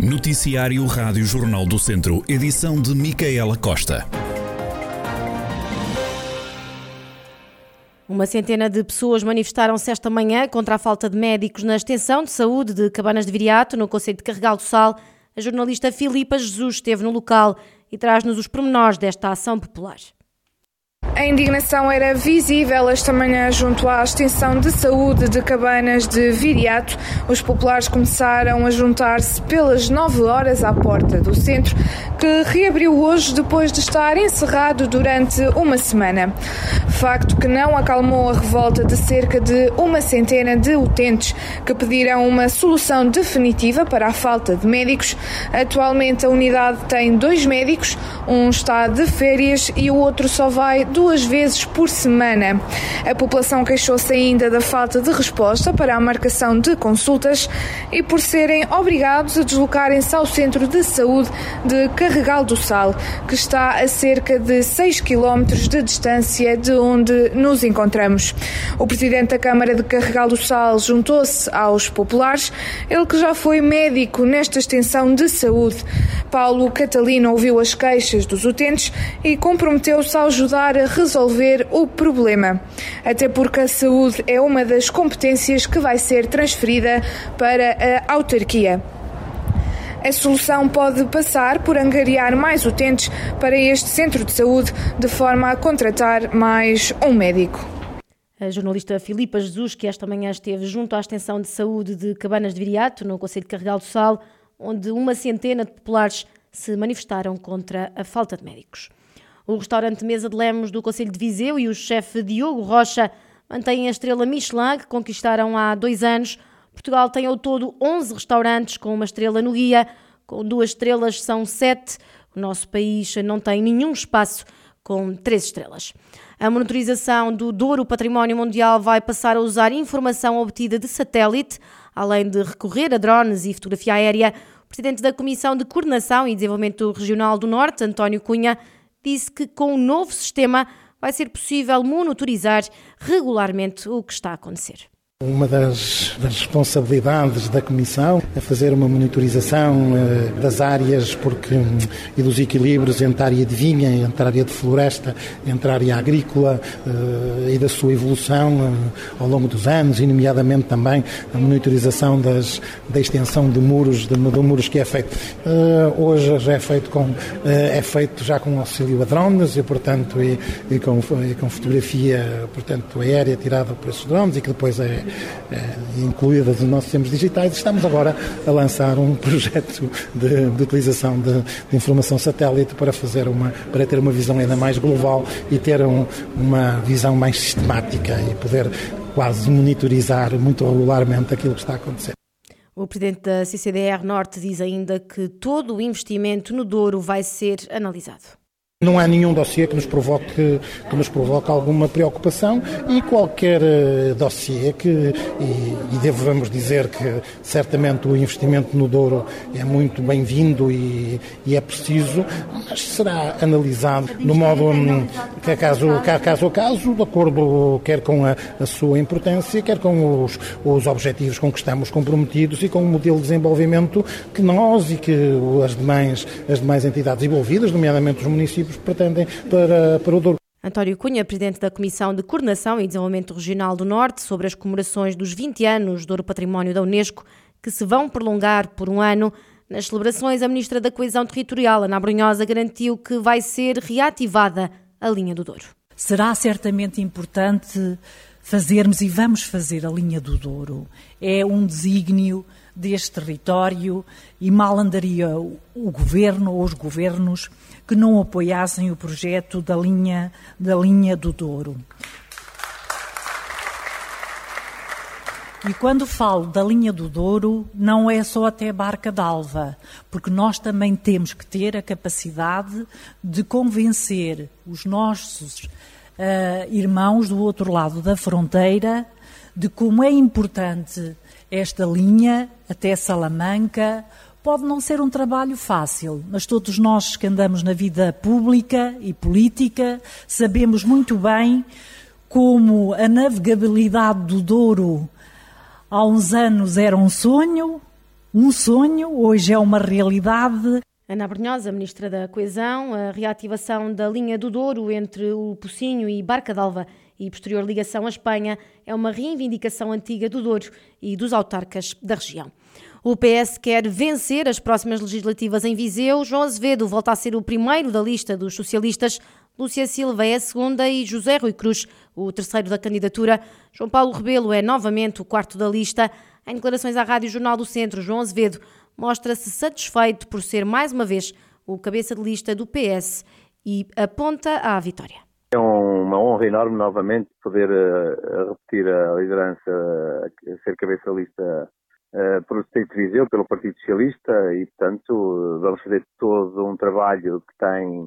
Noticiário Rádio Jornal do Centro, edição de Micaela Costa. Uma centena de pessoas manifestaram-se esta manhã contra a falta de médicos na extensão de saúde de Cabanas de Viriato, no Conselho de Carregal do Sal. A jornalista Filipa Jesus esteve no local e traz-nos os pormenores desta ação popular. A indignação era visível esta manhã junto à extensão de saúde de Cabanas de Viriato. Os populares começaram a juntar-se pelas 9 horas à porta do centro, que reabriu hoje depois de estar encerrado durante uma semana. Facto que não acalmou a revolta de cerca de uma centena de utentes que pediram uma solução definitiva para a falta de médicos. Atualmente a unidade tem dois médicos, um está de férias e o outro só vai duas vezes por semana. A população queixou-se ainda da falta de resposta para a marcação de consultas e por serem obrigados a deslocarem-se ao centro de saúde de Carregal do Sal, que está a cerca de 6 km de distância de onde nos encontramos. O presidente da Câmara de Carregal do Sal juntou-se aos populares, ele que já foi médico nesta extensão de saúde. Paulo Catalino ouviu as queixas dos utentes e comprometeu-se a ajudar a resolver o problema. Até porque a saúde é uma das competências que vai ser transferida para a autarquia. A solução pode passar por angariar mais utentes para este centro de saúde, de forma a contratar mais um médico. A jornalista Filipa Jesus, que esta manhã esteve junto à extensão de saúde de Cabanas de Viriato, no Conselho de Carregal do Sal, onde uma centena de populares se manifestaram contra a falta de médicos. O restaurante Mesa de Lemos do Conselho de Viseu e o chefe Diogo Rocha mantêm a estrela Michelin que conquistaram há dois anos. Portugal tem ao todo 11 restaurantes com uma estrela no guia, com duas estrelas são sete. O nosso país não tem nenhum espaço com três estrelas. A monitorização do Douro Património Mundial vai passar a usar informação obtida de satélite, além de recorrer a drones e fotografia aérea. O presidente da Comissão de Coordenação e Desenvolvimento Regional do Norte, António Cunha, disse que com o novo sistema vai ser possível monitorizar regularmente o que está a acontecer. Uma das, das, responsabilidades da Comissão é fazer uma monitorização uh, das áreas porque, um, e dos equilíbrios entre a área de vinha, entre a área de floresta, entre a área agrícola uh, e da sua evolução uh, ao longo dos anos, e nomeadamente também a monitorização das, da extensão de muros, de, de muros que é feito. hoje já é feito, com, é feito já com auxílio a drones e, portanto, e, e, com, e com fotografia portanto, aérea tirada por esses drones e que depois é, incluídas nos nossos sistemas digitais, estamos agora a lançar um projeto de, de utilização de, de, informação satélite para fazer uma, para ter uma visão ainda mais global e ter um, uma visão mais sistemática e poder quase monitorizar muito regularmente aquilo que está a acontecer. O presidente da CCDR Norte diz ainda que todo o investimento no Douro vai ser analisado. Não há nenhum dossiê que nos provoque, que nos provoque alguma preocupação e qualquer uh, dossiê que, e, e devemos dizer que certamente o investimento no Douro é muito bem-vindo e, e, é preciso, mas será analisado no modo um, que é caso, caso a caso, de acordo quer com a, a sua importância, quer com os, os objetivos com que estamos comprometidos e com o modelo de desenvolvimento que nós e que as demais, as demais entidades envolvidas, nomeadamente os municípios, municípios pretendem para, para o Douro. António Cunha, presidente da Comissão de Coordenação e Desenvolvimento Regional do Norte, sobre as comemorações dos 20 anos do Ouro Património da Unesco, que se vão prolongar por um ano. Nas celebrações, a Ministra da Coesão Territorial, Ana Brunhosa, garantiu que vai ser reativada a linha do Douro. Será certamente importante fazermos e vamos fazer a linha do Douro. É um desígnio deste território e mal andaria o governo ou os governos que não apoiassem o projeto da linha, da linha do Douro. E quando falo da linha do Douro, não é só até Barca d'Alva, porque nós também temos que ter a capacidade de convencer os nossos uh, irmãos do outro lado da fronteira de como é importante esta linha até Salamanca, Pode não ser um trabalho fácil, mas todos nós que andamos na vida pública e política sabemos muito bem como a navegabilidade do Douro há uns anos era um sonho, um sonho, hoje é uma realidade. Ana Brunhosa, Ministra da Coesão, a reativação da linha do Douro entre o Pocinho e Barca d'Alva e posterior ligação à Espanha é uma reivindicação antiga do Douro e dos autarcas da região. O PS quer vencer as próximas legislativas em Viseu. João Azevedo volta a ser o primeiro da lista dos socialistas. Lúcia Silva é a segunda e José Rui Cruz, o terceiro da candidatura. João Paulo Rebelo é novamente o quarto da lista. Em declarações à Rádio Jornal do Centro, João Azevedo mostra-se satisfeito por ser mais uma vez o cabeça de lista do PS e aponta à vitória. É uma honra enorme novamente poder uh, repetir a liderança, uh, ser cabeça lista uh, pelo Distrito de Viseu, pelo Partido Socialista e, portanto, vamos fazer todo um trabalho que tem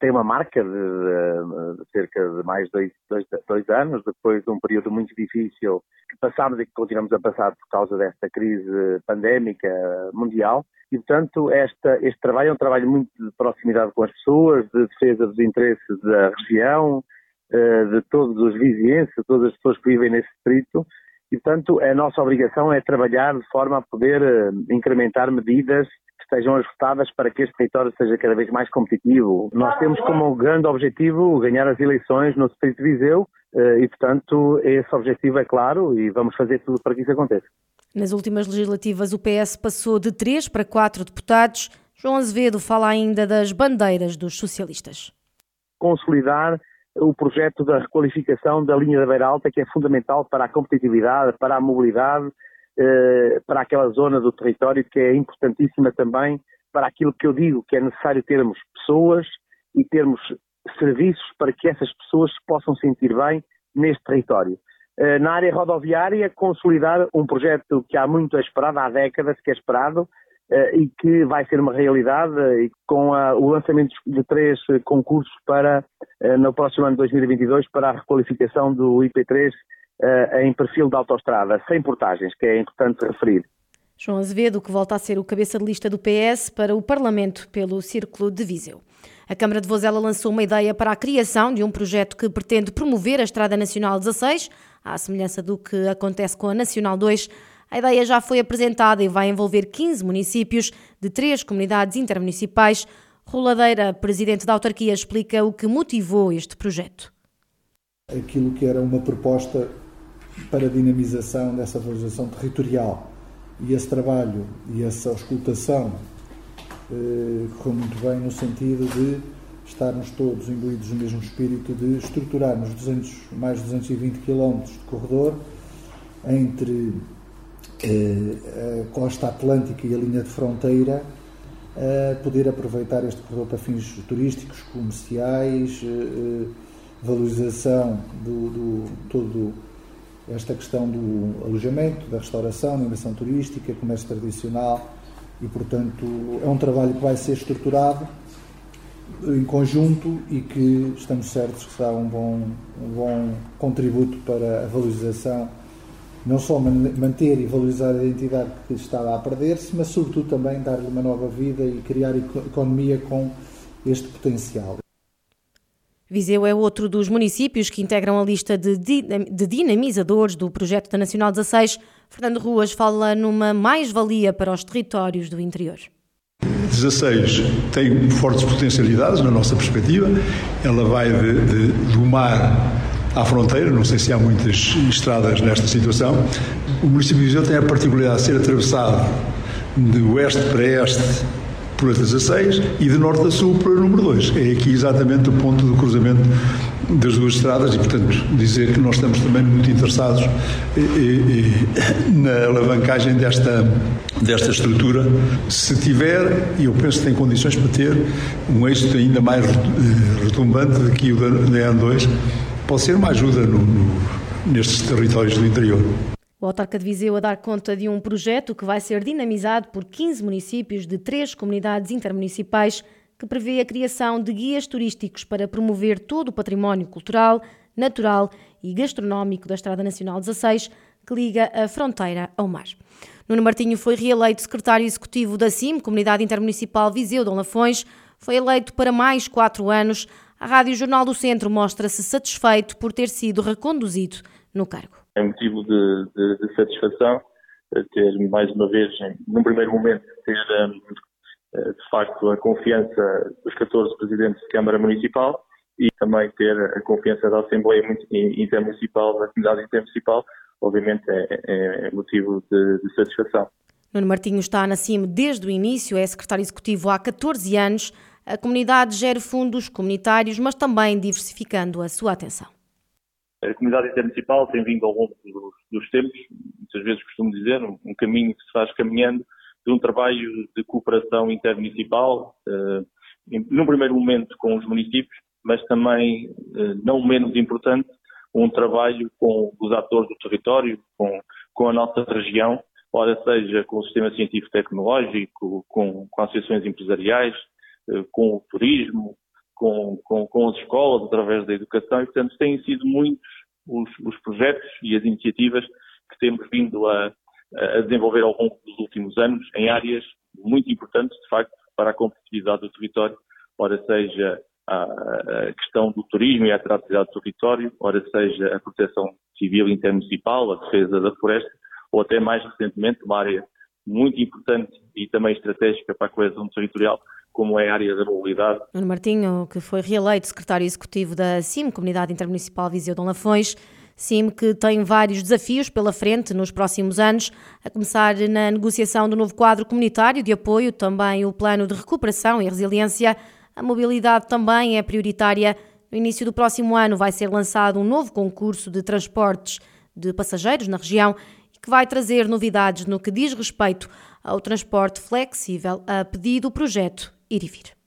tem uma marca de, de, de cerca de mais dois, dois, dois, anos, depois de um período muito difícil que passámos e que continuamos a passar por causa desta crise pandémica mundial. E, portanto, esta, este trabalho é um trabalho muito de proximidade com as pessoas, de defesa dos interesses da região, eh, de todos os vizinhenses, de todas as pessoas que vivem nesse distrito. E, portanto, a nossa obrigação é trabalhar de forma a poder eh, incrementar medidas sejam ajustadas para que este território seja cada vez mais competitivo. Nós temos como grande objetivo ganhar as eleições no Distrito de Viseu eh, e, portanto, esse objetivo é claro e vamos fazer tudo para que isso aconteça. Nas últimas legislativas, o PS passou de 3 para 4 deputados. João Azevedo fala ainda das bandeiras dos socialistas. Consolidar o projeto da requalificação da linha da Beira Alta, que é fundamental para a competitividade, para a mobilidade eh, para aquela zona do território que é importantíssima também para aquilo que eu digo, que é necessário termos pessoas e termos serviços para que essas pessoas se possam sentir bem neste território. Eh, na área rodoviária, consolidar um projeto que há muito é esperado, há décadas que é esperado, eh, e que vai ser uma realidade com o lançamento de três concursos para no próximo ano de 2022 para a requalificação do IP3 uh, em perfil de autoestrada, sem portagens, que é importante referir. João Azevedo, que volta a ser o cabeça de lista do PS para o Parlamento pelo Círculo de Viseu. A Câmara de Vozela lançou uma ideia para a criação de um projeto que pretende promover a Estrada Nacional 16, à semelhança do que acontece com a Nacional 2. A ideia já foi apresentada e vai envolver 15 municípios de três comunidades intermunicipais. Roladeira, presidente da autarquia, explica o que motivou este projeto. Aquilo que era uma proposta para a dinamização dessa valorização territorial. E esse trabalho e essa auscultação eh, correu muito bem no sentido de estarmos todos imbuídos no mesmo espírito de estruturarmos 200, mais de 220 km de corredor entre eh, a costa atlântica e a linha de fronteira, poder aproveitar este corredor para fins turísticos, comerciais, eh, valorização do, do todo esta questão do alojamento, da restauração, da animação turística, comércio tradicional e, portanto, é um trabalho que vai ser estruturado em conjunto e que estamos certos que será um bom, um bom contributo para a valorização, não só manter e valorizar a identidade que estava a perder-se, mas sobretudo também dar-lhe uma nova vida e criar economia com este potencial. Viseu é outro dos municípios que integram a lista de, dinamizadores do projeto da Nacional 16. Fernando Ruas fala numa mais-valia para os territórios do interior. 16 tem fortes potencialidades na nossa perspectiva. Ela vai de, de, do mar à fronteira, não sei se há muitas estradas nesta situação. O município de Viseu tem a particularidade de ser atravessado de oeste para este por 16 e de norte a sul por número 2. É aqui exatamente o ponto do cruzamento das duas estradas e, portanto, dizer que nós estamos também muito interessados e, e, na alavancagem desta, desta estrutura. Se tiver, e eu penso que tem condições para ter, um êxito ainda mais retumbante do que o da, da N2, pode ser uma ajuda no, no, nestes territórios do interior. O autarca de Viseu a dar conta de um projeto que vai ser dinamizado por 15 municípios de três comunidades intermunicipais que prevê a criação de guias turísticos para promover todo o património cultural, natural e gastronómico da Estrada Nacional 16, que liga a fronteira ao mar. Nuno Martinho foi reeleito secretário executivo da CIM, Comunidade Intermunicipal Viseu Dom Lafões. Foi eleito para mais quatro anos. A Rádio Jornal do Centro mostra-se satisfeito por ter sido reconduzido no cargo é motivo de, de, de satisfação ter mais uma vez, num primeiro momento, ter de facto a confiança dos 14 presidentes de Câmara Municipal e também ter a confiança da Assembleia Intermunicipal, da comunidade intermunicipal, obviamente é, é, é motivo de, de satisfação. Nuno Martinho está na CIM desde o início, é secretário executivo há 14 anos. A comunidade gera fundos comunitários, mas também diversificando a sua atenção. A comunidade intermunicipal tem vindo ao longo dos, dos tempos, muitas vezes costumo dizer, um, um, caminho que se faz caminhando de um trabalho de cooperação intermunicipal, uh, num primeiro momento com os municípios, mas também, uh, não menos importante, um trabalho com os atores do território, com, com a nossa região, ora seja com o sistema científico-tecnológico, com, com associações empresariais, eh, com o turismo, com, com, com, as escolas, através da educação, e portanto têm sido muitos os, os projetos e as iniciativas que temos vindo a, a, desenvolver ao longo dos últimos anos em áreas muito importantes, de facto, para a competitividade do território, ora seja a, questão do turismo e a atratividade do território, ora seja a proteção civil intermunicipal, a defesa da floresta, ou até mais recentemente uma área muito importante e também estratégica para a coesão territorial, como é a área da mobilidade. Nuno Martinho, que foi reeleito secretário executivo da CIM, Comunidade Intermunicipal Viseu Dom Lafões, CIM que tem vários desafios pela frente nos próximos anos, a começar na negociação do novo quadro comunitário de apoio, também o plano de recuperação e resiliência. A mobilidade também é prioritária. No início do próximo ano vai ser lançado um novo concurso de transportes de passageiros na região que vai trazer novidades no que diz respeito ao transporte flexível a pedido do projeto Ir e Vir.